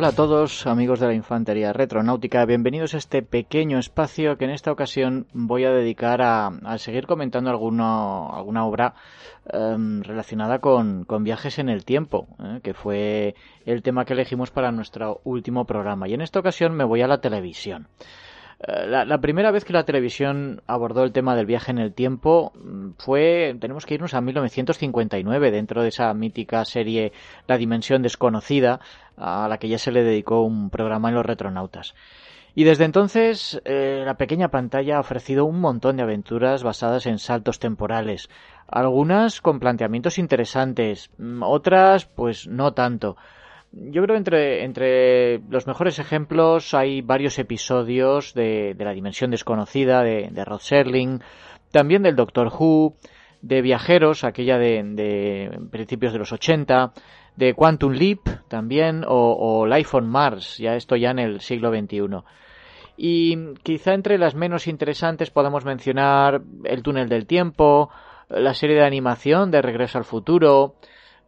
Hola a todos amigos de la Infantería Retronáutica, bienvenidos a este pequeño espacio que en esta ocasión voy a dedicar a, seguir comentando alguna obra em, relacionada con, viajes en el tiempo, eh, que fue el tema que elegimos para nuestro último programa. Y en esta ocasión me voy a la televisión. Eh, la, primera vez que la televisión abordó el tema del viaje en el tiempo mm, fue, tenemos que irnos a 1959, dentro de esa mítica serie La Dimensión Desconocida, a la que ya se le dedicó un programa en los retronautas. Y desde entonces eh, la pequeña pantalla ha ofrecido un montón de aventuras basadas en saltos temporales, algunas con planteamientos interesantes, mm, otras pues no tanto. Yo creo que entre, entre los mejores ejemplos hay varios episodios de, de La Dimensión Desconocida, de, de, Rod Serling, también del Doctor Who, de Viajeros, aquella de, de principios de los 80, de Quantum Leap también, o, o, Life on Mars, ya esto ya en el siglo XXI. Y quizá entre las menos interesantes podamos mencionar El túnel del tiempo, la serie de animación de Regreso al futuro,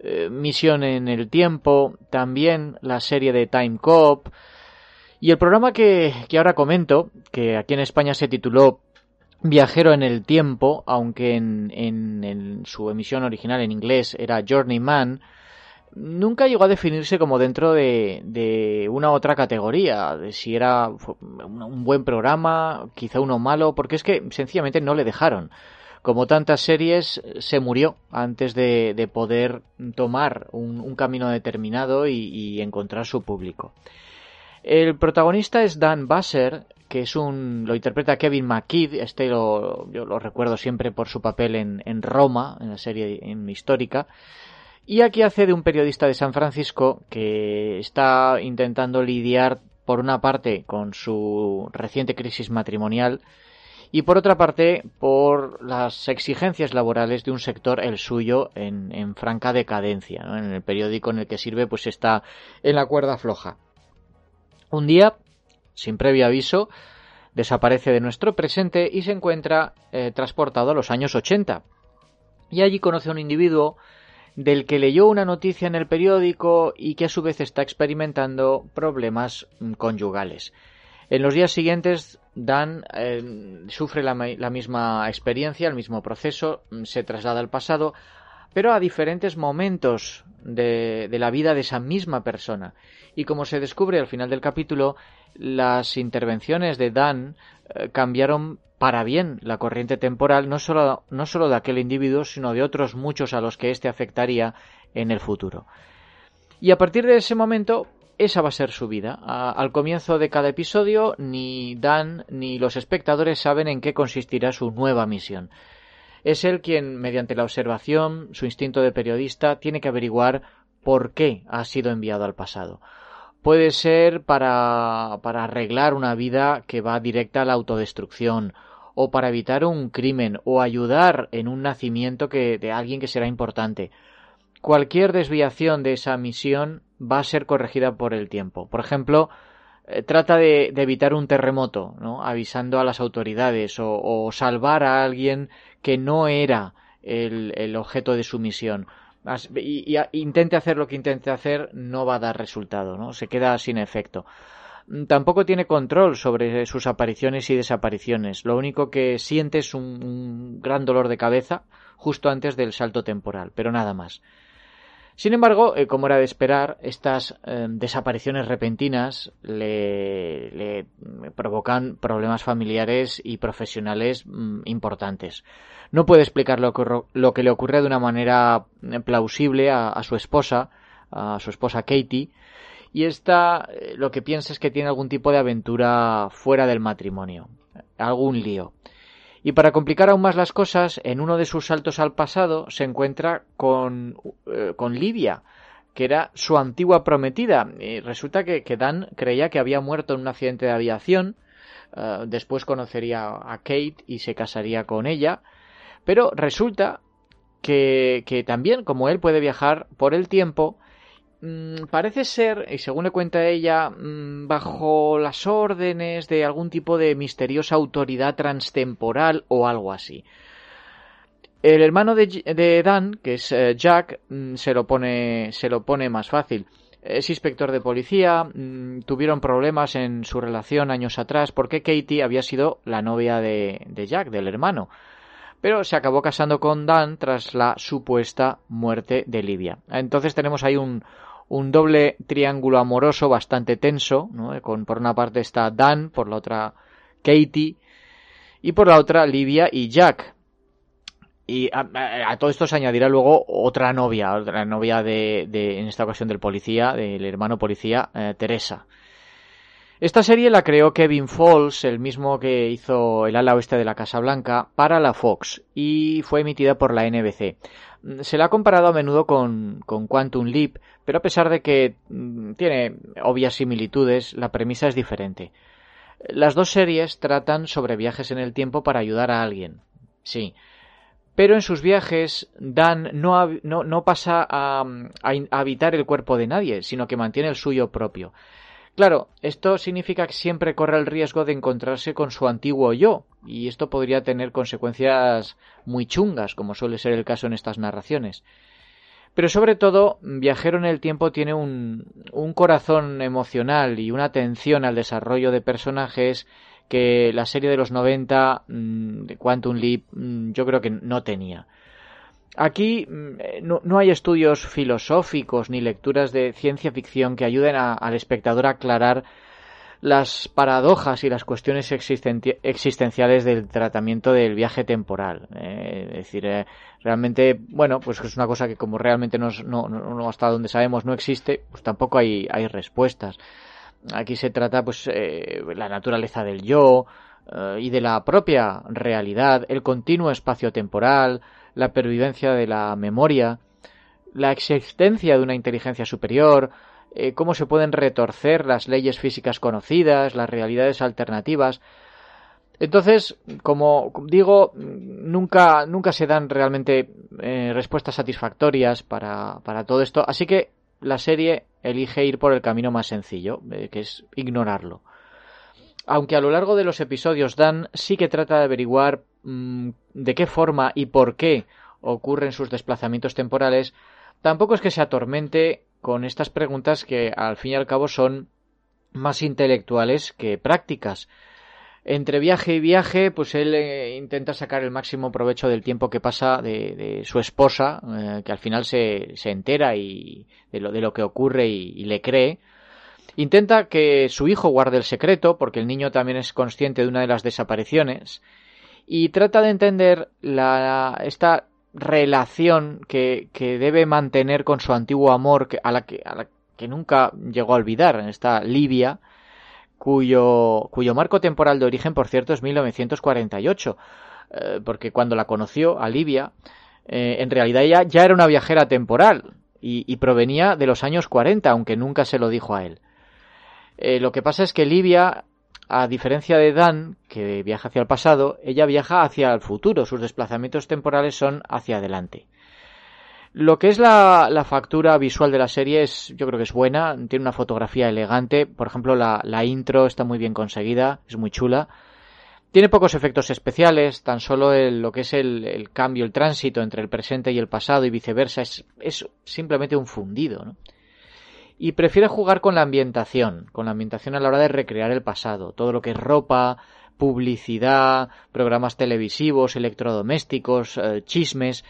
eh, Misión en el Tiempo, también la serie de Time Cop. Y el programa que, ahora comento, que aquí en España se tituló Viajero en el Tiempo, aunque en, en, su emisión original en inglés era Journeyman, nunca llegó a definirse como dentro de, de, una otra categoría, de si era un buen programa, quizá uno malo, porque es que sencillamente no le dejaron como tantas series, se murió antes de, poder tomar un, camino determinado y, encontrar su público. El protagonista es Dan Basser, que es un lo interpreta Kevin McKidd, este lo, yo lo recuerdo siempre por su papel en, Roma, en la serie histórica, y aquí hace de un periodista de San Francisco que está intentando lidiar por una parte con su reciente crisis matrimonial y por otra parte por las exigencias laborales de un sector, el suyo, en, franca decadencia. En el periódico en el que sirve pues está en la cuerda floja. Un día, sin previo aviso, desaparece de nuestro presente y se encuentra eh, transportado a los años 80. Y allí conoce a un individuo del que leyó una noticia en el periódico y que a su vez está experimentando problemas mm, conyugales. En los días siguientes, Dan eh, sufre la, misma experiencia, el mismo proceso, mm, se traslada al pasado, pero a diferentes momentos de, la vida de esa misma persona. Y como se descubre al final del capítulo, las intervenciones de Dan eh, cambiaron para bien la corriente temporal no solo, no solo de aquel individuo, sino de otros muchos a los que éste afectaría en el futuro. Y a partir de ese momento, esa va a ser su vida. al comienzo de cada episodio, ni Dan ni los espectadores saben en qué consistirá su nueva misión. Es él quien, mediante la observación, su instinto de periodista, tiene que averiguar por qué ha sido enviado al pasado. Puede ser para, para arreglar una vida que va directa a la autodestrucción, o para evitar un crimen, o ayudar en un nacimiento que, de alguien que será importante. Cualquier desviación de esa misión va a ser corregida por el tiempo. Por ejemplo, eh, trata de, evitar un terremoto, ¿no? avisando a las autoridades o, salvar a alguien que no era el, objeto de su misión. Y, intente hacer lo que intente hacer, no va a dar resultado, ¿no? Se queda sin efecto. Mm, tampoco tiene control sobre sus apariciones y desapariciones. Lo único que siente es un gran dolor de cabeza justo antes del salto temporal, pero nada más. Sin embargo, eh, como era de esperar, estas eh, desapariciones repentinas le, provocan problemas familiares y profesionales mm, importantes. No puede explicar lo que, le ocurre de una manera eh, plausible a, su esposa, a su esposa Katie, y esta lo que piensa es que tiene algún tipo de aventura fuera del matrimonio, algún lío. Y para complicar aún más las cosas, en uno de sus saltos al pasado se encuentra con, eh, con Livia, que era su antigua prometida. Y resulta que, Dan creía que había muerto en un accidente de aviación. Eh, después conocería a Kate y se casaría con ella. Pero resulta que, que también, como él puede viajar por el tiempo, parece ser, y según le cuenta ella, mm, bajo las órdenes de algún tipo de misteriosa autoridad transtemporal o algo así. El hermano de, Dan, que es eh, Jack, mm, se lo pone se lo pone más fácil. es inspector de policía, mm, tuvieron problemas en su relación años atrás porque Katie había sido la novia de, de Jack, del hermano pero se acabó casando con Dan tras la supuesta muerte de Livia. Entonces tenemos ahí un, un doble triángulo amoroso bastante tenso, ¿no? con por una parte está Dan, por la otra Katie y por la otra Livia y Jack. Y a, todo esto se añadirá luego otra novia, otra novia de, de en esta ocasión del policía, del hermano policía, eh, Teresa. Esta serie la creó Kevin Falls, el mismo que hizo El ala oeste de la Casa Blanca, para la Fox y fue emitida por la NBC. Se la ha comparado a menudo con, con Quantum Leap, pero a pesar de que mm, tiene obvias similitudes, la premisa es diferente. Las dos series tratan sobre viajes en el tiempo para ayudar a alguien. Sí. Pero en sus viajes, Dan no, no, pasa a, a habitar el cuerpo de nadie, sino que mantiene el suyo propio. Claro, esto significa que siempre corre el riesgo de encontrarse con su antiguo yo, y esto podría tener consecuencias muy chungas, como suele ser el caso en estas narraciones. Pero sobre todo, Viajero en el Tiempo tiene un, corazón emocional y una atención al desarrollo de personajes que la serie de los 90 mm, de Quantum Leap mm, yo creo que no tenía. Aquí mm, eh, no, hay estudios filosóficos ni lecturas de ciencia ficción que ayuden al espectador a aclarar las paradojas y las cuestiones existenciales del tratamiento del viaje temporal. Eh, es decir, eh, realmente, bueno, pues es una cosa que como realmente no, no, hasta donde sabemos no existe, pues tampoco hay, hay respuestas. Aquí se trata, pues, la naturaleza del yo y de la propia realidad, el continuo espacio temporal, la pervivencia de la memoria, la existencia de una inteligencia superior, eh, cómo se pueden retorcer las leyes físicas conocidas, las realidades alternativas. Entonces, como digo, nunca, nunca se dan realmente eh, respuestas satisfactorias para, para, todo esto, así que la serie elige ir por el camino más sencillo, eh, que es ignorarlo. Aunque a lo largo de los episodios Dan sí que trata de averiguar de qué forma y por qué ocurren sus desplazamientos temporales, tampoco es que se atormente con estas preguntas que al fin y al cabo son más intelectuales que prácticas. Entre viaje y viaje, pues él eh, intenta sacar el máximo provecho del tiempo que pasa de, su esposa, eh, que al final se, se entera y de lo, de lo que ocurre y, le cree. Intenta que su hijo guarde el secreto, porque el niño también es consciente de una de las desapariciones y trata de entender la, esta relación que, que, debe mantener con su antiguo amor a, la que, a la que nunca llegó a olvidar, en esta Libia, cuyo, cuyo marco temporal de origen, por cierto, es 1948, eh, porque cuando la conoció a Libia, eh, en realidad ella ya era una viajera temporal y, y, provenía de los años 40, aunque nunca se lo dijo a él. Eh, lo que pasa es que Libia a diferencia de Dan, que viaja hacia el pasado, ella viaja hacia el futuro, sus desplazamientos temporales son hacia adelante. Lo que es la, factura visual de la serie es, yo creo que es buena, tiene una fotografía elegante, por ejemplo la, intro está muy bien conseguida, es muy chula. Tiene pocos efectos especiales, tan solo lo que es el, cambio, el tránsito entre el presente y el pasado y viceversa es, es simplemente un fundido. ¿no? Y prefiere jugar con la ambientación, con la ambientación a la hora de recrear el pasado, todo lo que es ropa, publicidad, programas televisivos, electrodomésticos, eh, chismes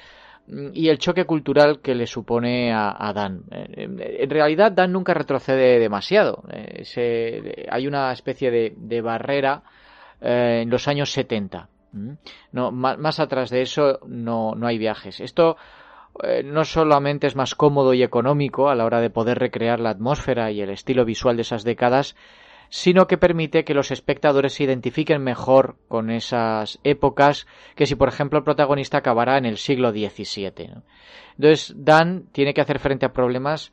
mm, y el choque cultural que le supone a, Dan. Eh, en realidad Dan nunca retrocede demasiado. Eh, hay una especie de, barrera en los años 70. No, más, más, atrás de eso no, no hay viajes. Esto eh, no solamente es más cómodo y económico a la hora de poder recrear la atmósfera y el estilo visual de esas décadas, sino que permite que los espectadores se identifiquen mejor con esas épocas que si por ejemplo el protagonista acabara en el siglo XVII. Entonces Dan tiene que hacer frente a problemas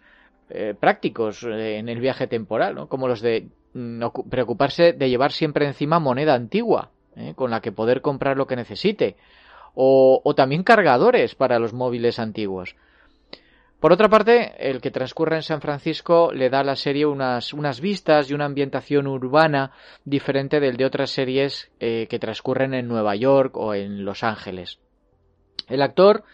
eh, prácticos eh, en el viaje temporal, como los de mm, preocuparse de llevar siempre encima moneda antigua, con la que poder comprar lo que necesite, o, también cargadores para los móviles antiguos. Por otra parte, el que transcurre en San Francisco le da a la serie unas, unas vistas y una ambientación urbana diferente del de otras series eh, que transcurren en Nueva York o en Los Ángeles. El actor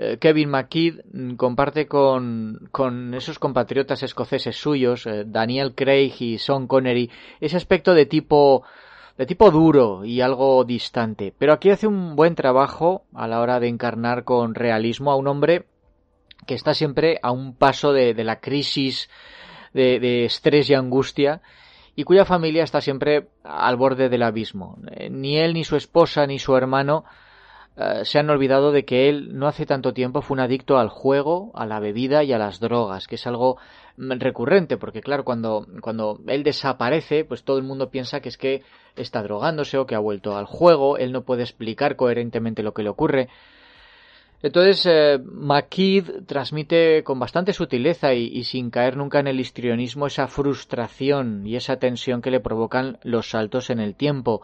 eh, Kevin McKidd mm, comparte con, con, esos compatriotas escoceses suyos, eh, Daniel Craig y Sean Connery, ese aspecto de tipo de tipo duro y algo distante. Pero aquí hace un buen trabajo a la hora de encarnar con realismo a un hombre que está siempre a un paso de, de la crisis de, de estrés y angustia y cuya familia está siempre al borde del abismo. Eh, ni él, ni su esposa, ni su hermano eh, se han olvidado de que él no hace tanto tiempo fue un adicto al juego, a la bebida y a las drogas, que es algo mm, recurrente, porque claro, cuando, cuando él desaparece, pues todo el mundo piensa que es que está drogándose o que ha vuelto al juego, él no puede explicar coherentemente lo que le ocurre. Entonces, eh, transmite con bastante sutileza y, sin caer nunca en el histrionismo esa frustración y esa tensión que le provocan los saltos en el tiempo,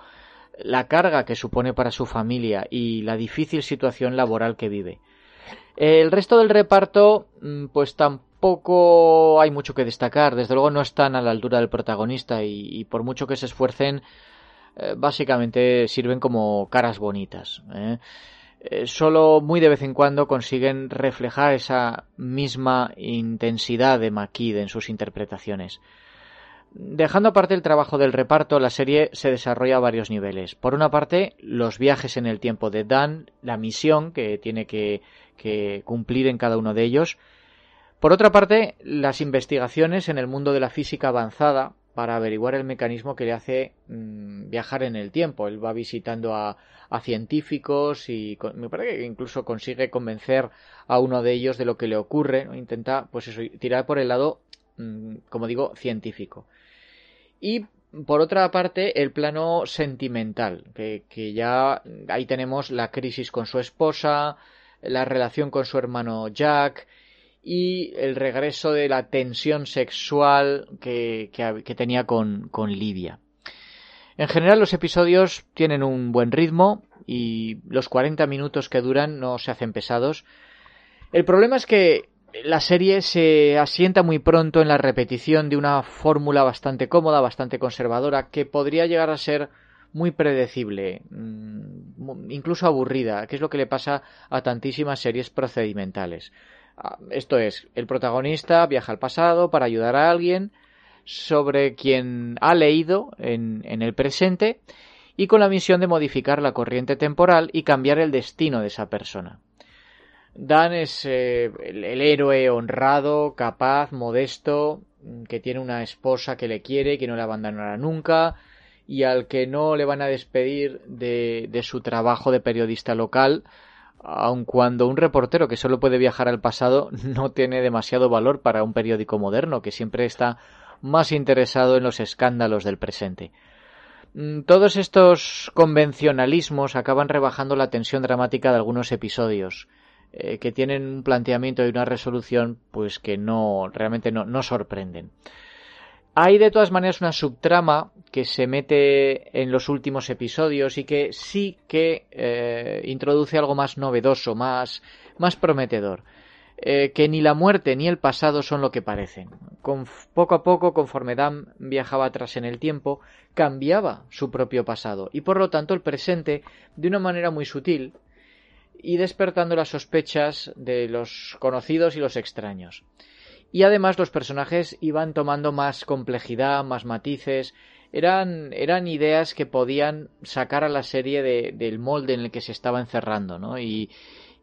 la carga que supone para su familia y la difícil situación laboral que vive. El resto del reparto, mm, pues tampoco hay mucho que destacar. Desde luego no están a la altura del protagonista y, por mucho que se esfuercen, eh, básicamente sirven como caras bonitas. ¿eh? Eh, solo muy de vez en cuando consiguen reflejar esa misma intensidad de Makid en sus interpretaciones. Dejando aparte el trabajo del reparto, la serie se desarrolla a varios niveles. Por una parte, los viajes en el tiempo de Dan, la misión que tiene que, cumplir en cada uno de ellos. Por otra parte, las investigaciones en el mundo de la física avanzada, para averiguar el mecanismo que le hace mm, viajar en el tiempo. Él va visitando a, científicos y me parece que incluso consigue convencer a uno de ellos de lo que le ocurre. Intenta, pues tirar por el lado, como digo, científico. Y por otra parte, el plano sentimental, que, que ya ahí tenemos la crisis con su esposa, la relación con su hermano Jack, y el regreso de la tensión sexual que, tenía con, con Livia. En general los episodios tienen un buen ritmo y los 40 minutos que duran no se hacen pesados. El problema es que la serie se asienta muy pronto en la repetición de una fórmula bastante cómoda, bastante conservadora, que podría llegar a ser muy predecible, mm, incluso aburrida, que es lo que le pasa a tantísimas series procedimentales. Ah, esto es, el protagonista viaja al pasado para ayudar a alguien sobre quien ha leído en, el presente y con la misión de modificar la corriente temporal y cambiar el destino de esa persona. Dan es eh, el, héroe honrado, capaz, modesto, que tiene una esposa que le quiere, que no le abandonará nunca, y al que no le van a despedir de, de su trabajo de periodista local, aun cuando un reportero que solo puede viajar al pasado no tiene demasiado valor para un periódico moderno que siempre está más interesado en los escándalos del presente. Mm, todos estos convencionalismos acaban rebajando la tensión dramática de algunos episodios, eh, que tienen un planteamiento y una resolución pues que no realmente no, no sorprenden. Hay de todas maneras una subtrama que se mete en los últimos episodios y que sí que eh, introduce algo más novedoso, más, más prometedor. Eh, que ni la muerte ni el pasado son lo que parecen. Con, poco a poco, conforme Dan viajaba atrás en el tiempo, cambiaba su propio pasado y por lo tanto el presente de una manera muy sutil y despertando las sospechas de los conocidos y los extraños. Y además los personajes iban tomando más complejidad, más matices. Eran, eran ideas que podían sacar a la serie de, del molde en el que se estaba encerrando, ¿no? Y,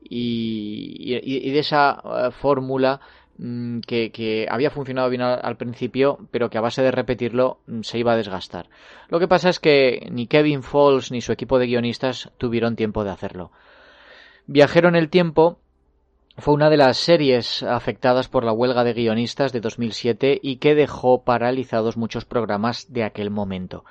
y, de esa eh, fórmula mm, que, que, había funcionado bien al, principio, pero que a base de repetirlo mm, se iba a desgastar. Lo que pasa es que ni Kevin Falls ni su equipo de guionistas tuvieron tiempo de hacerlo. Viajaron el tiempo fue una de las series afectadas por la huelga de guionistas de 2007 y que dejó paralizados muchos programas de aquel momento.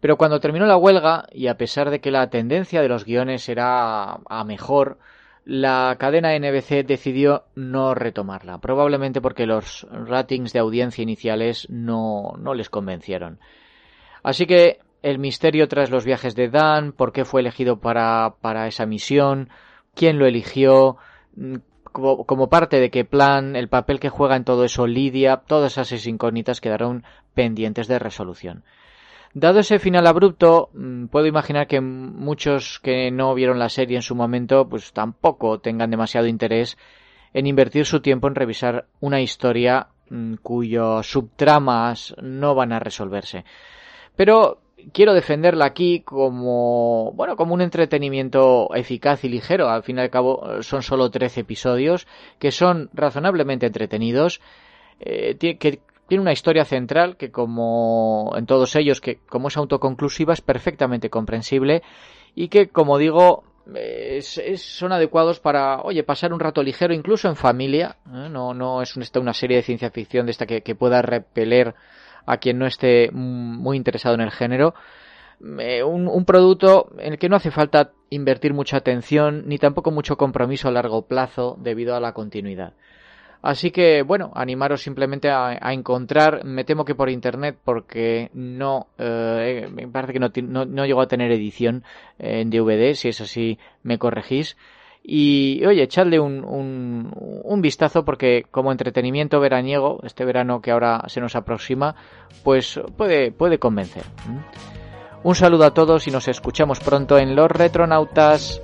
Pero cuando terminó la huelga, y a pesar de que la tendencia de los guiones era a mejor, la cadena NBC decidió no retomarla, probablemente porque los ratings de audiencia iniciales no, no les convencieron. Así que el misterio tras los viajes de Dan, por qué fue elegido para, para esa misión, quién lo eligió, Mm, como, parte de qué plan, el papel que juega en todo eso Lidia, todas esas incógnitas quedaron pendientes de resolución. Dado ese final abrupto, mm, puedo imaginar que muchos que no vieron la serie en su momento, pues tampoco tengan demasiado interés en invertir su tiempo en revisar una historia mm, cuyos subtramas no van a resolverse. Pero quiero defenderla aquí como, bueno, como un entretenimiento eficaz y ligero. Al fin y al cabo son solo 13 episodios que son razonablemente entretenidos, eh, que tiene una historia central que como en todos ellos, que como es autoconclusiva es perfectamente comprensible y que como digo son adecuados para, oye, pasar un rato ligero, incluso en familia. ¿eh? No, no es una serie de ciencia ficción de esta que pueda repeler a quien no esté muy interesado en el género. Eh, un, producto en el que no hace falta invertir mucha atención ni tampoco mucho compromiso a largo plazo debido a la continuidad. Así que, bueno, animaros simplemente a, encontrar, me temo que por internet, porque no, eh, me parece que no, no, llegó a tener edición en DVD, si es así me corregís. Y oye, echadle un, un, vistazo porque como entretenimiento veraniego, este verano que ahora se nos aproxima, pues puede, puede convencer. Un saludo a todos y nos escuchamos pronto en Los Retronautas.